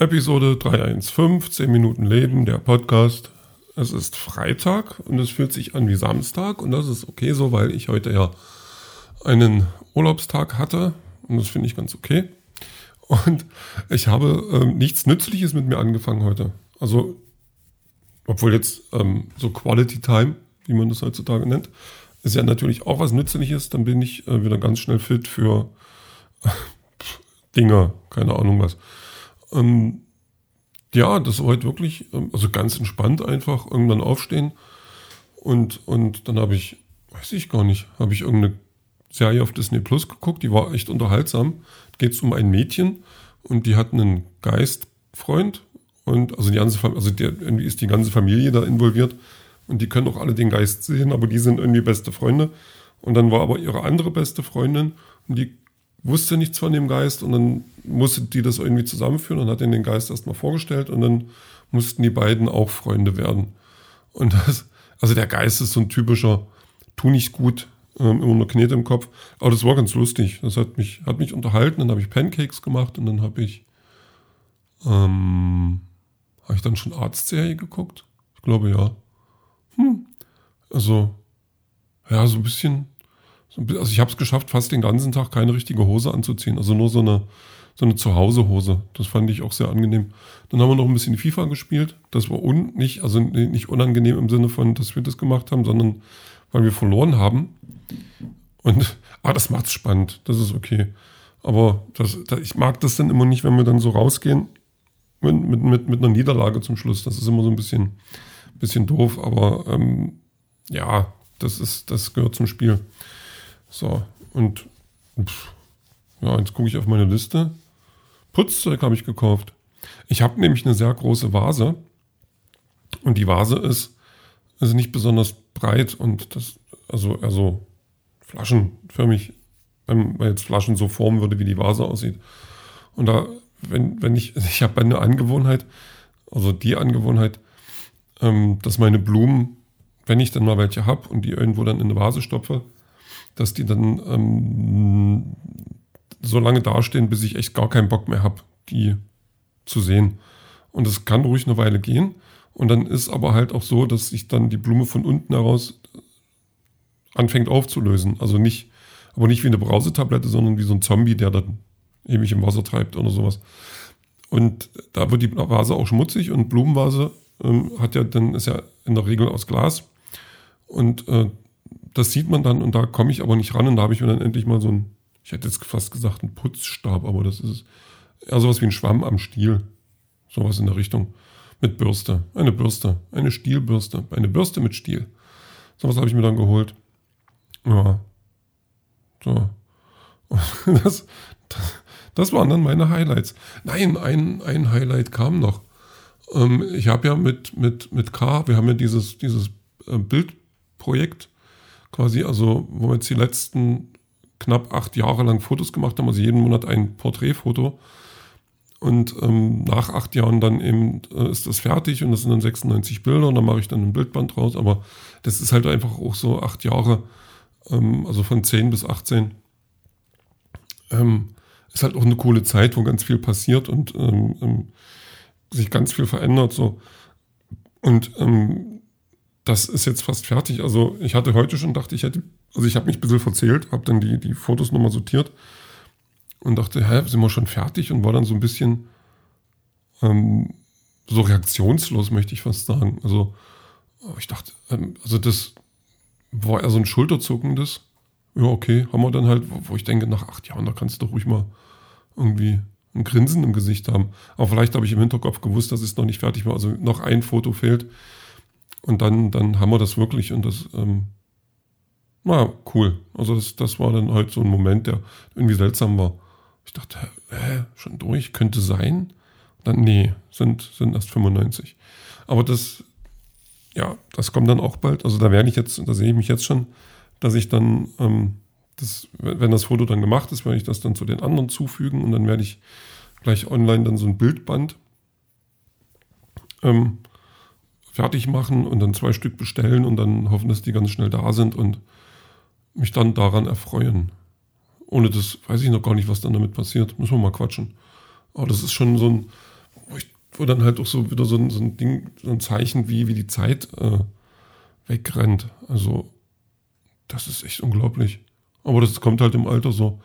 Episode 315, 10 Minuten Leben, der Podcast. Es ist Freitag und es fühlt sich an wie Samstag und das ist okay so, weil ich heute ja einen Urlaubstag hatte und das finde ich ganz okay. Und ich habe ähm, nichts Nützliches mit mir angefangen heute. Also, obwohl jetzt ähm, so Quality Time, wie man das heutzutage nennt, ist ja natürlich auch was Nützliches. Dann bin ich äh, wieder ganz schnell fit für äh, Dinge, keine Ahnung was. Ähm, ja, das war heute wirklich, ähm, also ganz entspannt einfach, irgendwann aufstehen. Und, und dann habe ich, weiß ich gar nicht, habe ich irgendeine Serie auf Disney Plus geguckt, die war echt unterhaltsam. Geht es um ein Mädchen und die hat einen Geistfreund und also die ganze also der, irgendwie ist die ganze Familie da involviert und die können auch alle den Geist sehen, aber die sind irgendwie beste Freunde. Und dann war aber ihre andere beste Freundin und die wusste nichts von dem Geist und dann musste die das irgendwie zusammenführen und hat ihnen den Geist erstmal vorgestellt und dann mussten die beiden auch Freunde werden. Und das, also der Geist ist so ein typischer, tu nicht gut, ähm, immer nur Knete im Kopf. Aber das war ganz lustig. Das hat mich, hat mich unterhalten. Dann habe ich Pancakes gemacht und dann habe ich, ähm, habe ich dann schon Arztserie geguckt? Ich glaube ja. Hm. Also, ja, so ein bisschen also ich habe es geschafft, fast den ganzen Tag keine richtige Hose anzuziehen. Also nur so eine, so eine Zuhause-Hose. Das fand ich auch sehr angenehm. Dann haben wir noch ein bisschen FIFA gespielt. Das war un nicht, also nicht unangenehm im Sinne von, dass wir das gemacht haben, sondern weil wir verloren haben. Und ah, das macht's spannend. Das ist okay. Aber das, das, ich mag das dann immer nicht, wenn wir dann so rausgehen mit, mit, mit, mit einer Niederlage zum Schluss. Das ist immer so ein bisschen, bisschen doof. Aber ähm, ja, das ist, das gehört zum Spiel. So, und pff, ja, jetzt gucke ich auf meine Liste. Putzzeug habe ich gekauft. Ich habe nämlich eine sehr große Vase. Und die Vase ist, ist nicht besonders breit und das, also, also flaschenförmig, wenn man jetzt Flaschen so formen würde, wie die Vase aussieht. Und da, wenn, wenn ich, ich habe eine Angewohnheit, also die Angewohnheit, ähm, dass meine Blumen, wenn ich dann mal welche habe und die irgendwo dann in eine Vase stopfe, dass die dann ähm, so lange dastehen, bis ich echt gar keinen Bock mehr habe, die zu sehen. Und es kann ruhig eine Weile gehen. Und dann ist aber halt auch so, dass sich dann die Blume von unten heraus anfängt aufzulösen. Also nicht, aber nicht wie eine Brausetablette, sondern wie so ein Zombie, der dann ewig im Wasser treibt oder sowas. Und da wird die Vase auch schmutzig und Blumenvase ähm, hat ja dann, ist ja in der Regel aus Glas. Und äh, das sieht man dann und da komme ich aber nicht ran und da habe ich mir dann endlich mal so ein, ich hätte jetzt fast gesagt, ein Putzstab, aber das ist eher sowas wie ein Schwamm am Stiel. Sowas in der Richtung. Mit Bürste. Eine Bürste. Eine Stielbürste. Eine Bürste mit Stiel. Sowas habe ich mir dann geholt. Ja. So. Das, das, das waren dann meine Highlights. Nein, ein, ein Highlight kam noch. Ähm, ich habe ja mit, mit, mit K, wir haben ja dieses, dieses äh, Bildprojekt quasi, also wo wir jetzt die letzten knapp acht Jahre lang Fotos gemacht haben, also jeden Monat ein Porträtfoto. Und ähm, nach acht Jahren dann eben äh, ist das fertig und das sind dann 96 Bilder und dann mache ich dann ein Bildband draus. Aber das ist halt einfach auch so acht Jahre, ähm, also von 10 bis 18. Ähm, ist halt auch eine coole Zeit, wo ganz viel passiert und ähm, ähm, sich ganz viel verändert. So. Und ähm, das ist jetzt fast fertig. Also ich hatte heute schon, dachte ich hätte, also ich habe mich ein bisschen verzählt, habe dann die, die Fotos nochmal sortiert und dachte, hä, sind wir schon fertig? Und war dann so ein bisschen ähm, so reaktionslos, möchte ich fast sagen. Also ich dachte, ähm, also das war eher so ein schulterzuckendes. Ja, okay, haben wir dann halt, wo ich denke, nach acht Jahren, da kannst du doch ruhig mal irgendwie ein Grinsen im Gesicht haben. Aber vielleicht habe ich im Hinterkopf gewusst, dass es noch nicht fertig war. Also noch ein Foto fehlt. Und dann, dann haben wir das wirklich und das ähm, war cool. Also das, das war dann halt so ein Moment, der irgendwie seltsam war. Ich dachte, hä, schon durch, könnte sein. Dann, nee, sind, sind erst 95. Aber das, ja, das kommt dann auch bald. Also da werde ich jetzt, da sehe ich mich jetzt schon, dass ich dann, ähm, das, wenn das Foto dann gemacht ist, werde ich das dann zu den anderen zufügen und dann werde ich gleich online dann so ein Bildband ähm, fertig machen und dann zwei Stück bestellen und dann hoffen, dass die ganz schnell da sind und mich dann daran erfreuen. Ohne das weiß ich noch gar nicht, was dann damit passiert. Müssen wir mal quatschen. Aber das ist schon so ein, wo dann halt auch so wieder so ein, so ein Ding, so ein Zeichen, wie, wie die Zeit äh, wegrennt. Also, das ist echt unglaublich. Aber das kommt halt im Alter so.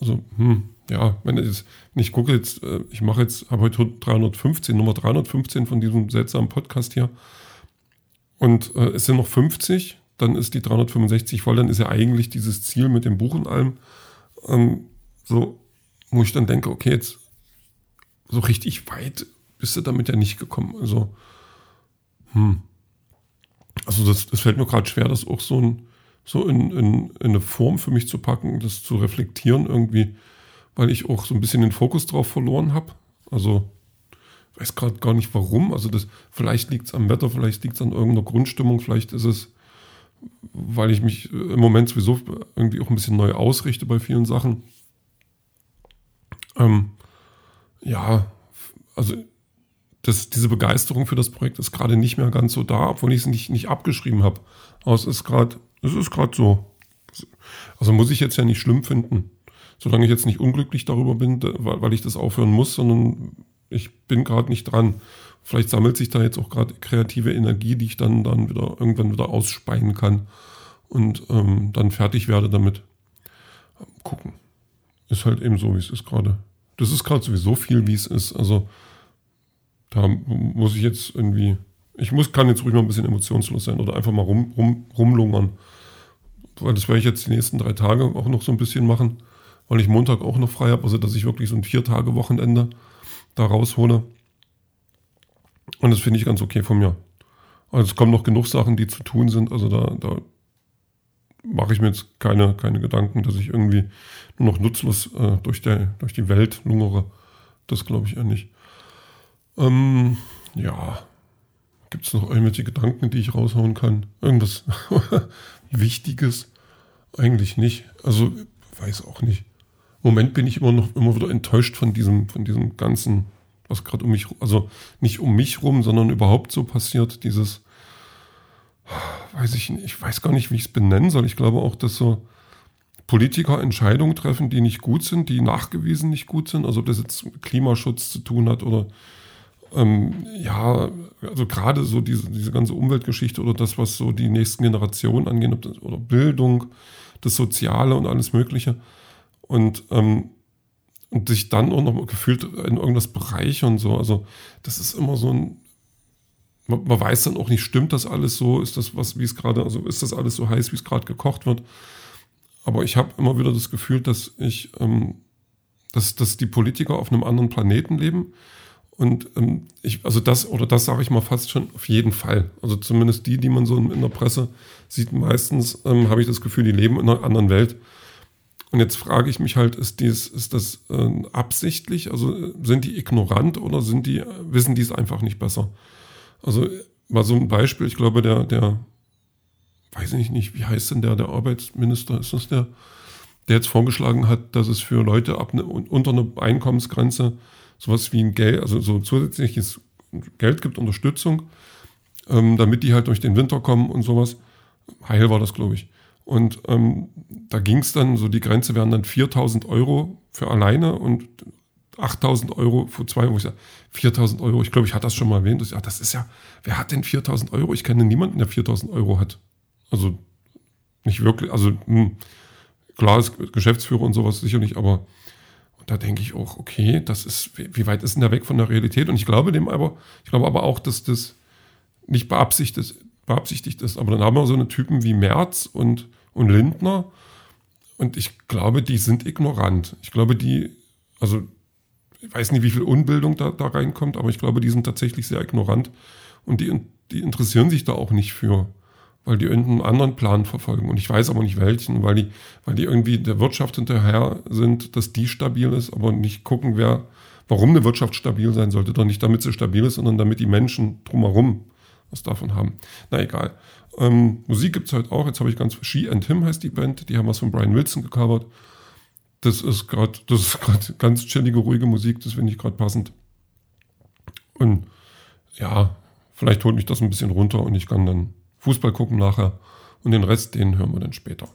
Also, hm, ja, wenn ich, wenn ich gucke jetzt, äh, ich mache jetzt, habe heute 315, Nummer 315 von diesem seltsamen Podcast hier. Und äh, es sind noch 50, dann ist die 365 voll, dann ist ja eigentlich dieses Ziel mit dem Buch und allem ähm, so, wo ich dann denke, okay, jetzt so richtig weit bist du damit ja nicht gekommen. Also, hm. Also das, das fällt mir gerade schwer, das auch so, ein, so in, in, in eine Form für mich zu packen, das zu reflektieren irgendwie, weil ich auch so ein bisschen den Fokus drauf verloren habe. Also weiß gerade gar nicht warum. Also das, vielleicht liegt es am Wetter, vielleicht liegt es an irgendeiner Grundstimmung, vielleicht ist es, weil ich mich im Moment sowieso irgendwie auch ein bisschen neu ausrichte bei vielen Sachen. Ähm, ja, also das, diese Begeisterung für das Projekt ist gerade nicht mehr ganz so da, obwohl ich es nicht, nicht abgeschrieben habe. Aber es ist gerade, es ist gerade so. Also muss ich jetzt ja nicht schlimm finden. Solange ich jetzt nicht unglücklich darüber bin, weil, ich das aufhören muss, sondern ich bin gerade nicht dran. Vielleicht sammelt sich da jetzt auch gerade kreative Energie, die ich dann, dann wieder irgendwann wieder ausspeien kann und ähm, dann fertig werde damit. Gucken. Ist halt eben so, wie es ist gerade. Das ist gerade sowieso viel, wie es ist. Also da muss ich jetzt irgendwie, ich muss, kann jetzt ruhig mal ein bisschen emotionslos sein oder einfach mal rum, rum, rumlungern. Weil das werde ich jetzt die nächsten drei Tage auch noch so ein bisschen machen, weil ich Montag auch noch frei habe, also dass ich wirklich so ein Vier-Tage-Wochenende da raushole. Und das finde ich ganz okay von mir. Also es kommen noch genug Sachen, die zu tun sind. Also da, da mache ich mir jetzt keine, keine Gedanken, dass ich irgendwie nur noch nutzlos äh, durch, der, durch die Welt lungere. Das glaube ich eher nicht. Ähm, ja, gibt es noch irgendwelche Gedanken, die ich raushauen kann? Irgendwas Wichtiges? Eigentlich nicht. Also, weiß auch nicht. Im Moment bin ich immer noch immer wieder enttäuscht von diesem, von diesem ganzen, was gerade um mich, also nicht um mich rum, sondern überhaupt so passiert. Dieses, weiß ich nicht, ich weiß gar nicht, wie ich es benennen soll. Ich glaube auch, dass so Politiker Entscheidungen treffen, die nicht gut sind, die nachgewiesen nicht gut sind. Also ob das jetzt mit Klimaschutz zu tun hat oder ähm, ja, also gerade so diese, diese ganze Umweltgeschichte oder das, was so die nächsten Generationen angeht, oder Bildung, das Soziale und alles Mögliche. Und, ähm, und sich dann auch noch gefühlt in irgendwas Bereich und so. Also, das ist immer so ein. Man, man weiß dann auch nicht, stimmt das alles so? Ist das was, wie es gerade, also ist das alles so heiß, wie es gerade gekocht wird? Aber ich habe immer wieder das Gefühl, dass ich, ähm, dass, dass die Politiker auf einem anderen Planeten leben und ähm, ich, also das, oder das sage ich mal fast schon auf jeden Fall. Also zumindest die, die man so in der Presse sieht, meistens ähm, habe ich das Gefühl, die leben in einer anderen Welt. Und jetzt frage ich mich halt, ist, dies, ist das äh, absichtlich? Also sind die ignorant oder sind die, wissen die es einfach nicht besser? Also mal so ein Beispiel, ich glaube, der, der, weiß ich nicht, wie heißt denn der, der Arbeitsminister, ist das der, der jetzt vorgeschlagen hat, dass es für Leute ab ne, unter einer Einkommensgrenze sowas wie ein Geld, also so zusätzliches Geld gibt, Unterstützung, ähm, damit die halt durch den Winter kommen und sowas. Heil war das, glaube ich. Und ähm, da ging es dann, so die Grenze wären dann 4000 Euro für alleine und 8000 Euro für zwei, wo ich sage, 4000 Euro, ich glaube, ich hatte das schon mal erwähnt. Das, ja, das ist ja, wer hat denn 4000 Euro? Ich kenne niemanden, der 4000 Euro hat. Also nicht wirklich, also mh, hm, klar ist Geschäftsführer und sowas sicherlich, aber da denke ich auch, okay, das ist, wie weit ist denn da weg von der Realität? Und ich glaube dem aber, ich glaube aber auch, dass das nicht beabsichtigt beabsichtigt ist. Aber dann haben wir so eine Typen wie Merz und, und Lindner. Und ich glaube, die sind ignorant. Ich glaube, die, also, ich weiß nicht, wie viel Unbildung da, da reinkommt, aber ich glaube, die sind tatsächlich sehr ignorant. Und die, die interessieren sich da auch nicht für weil die irgendeinen anderen Plan verfolgen. Und ich weiß aber nicht welchen, weil die, weil die irgendwie der Wirtschaft hinterher sind, dass die stabil ist, aber nicht gucken, wer, warum eine Wirtschaft stabil sein sollte. Doch nicht damit sie stabil ist, sondern damit die Menschen drumherum was davon haben. Na egal. Ähm, Musik gibt es halt auch. Jetzt habe ich ganz She and Him heißt die Band. Die haben was von Brian Wilson gecovert. Das ist gerade, das ist gerade ganz chillige, ruhige Musik. Das finde ich gerade passend. Und ja, vielleicht holt mich das ein bisschen runter und ich kann dann Fußball gucken nachher und den Rest, den hören wir dann später.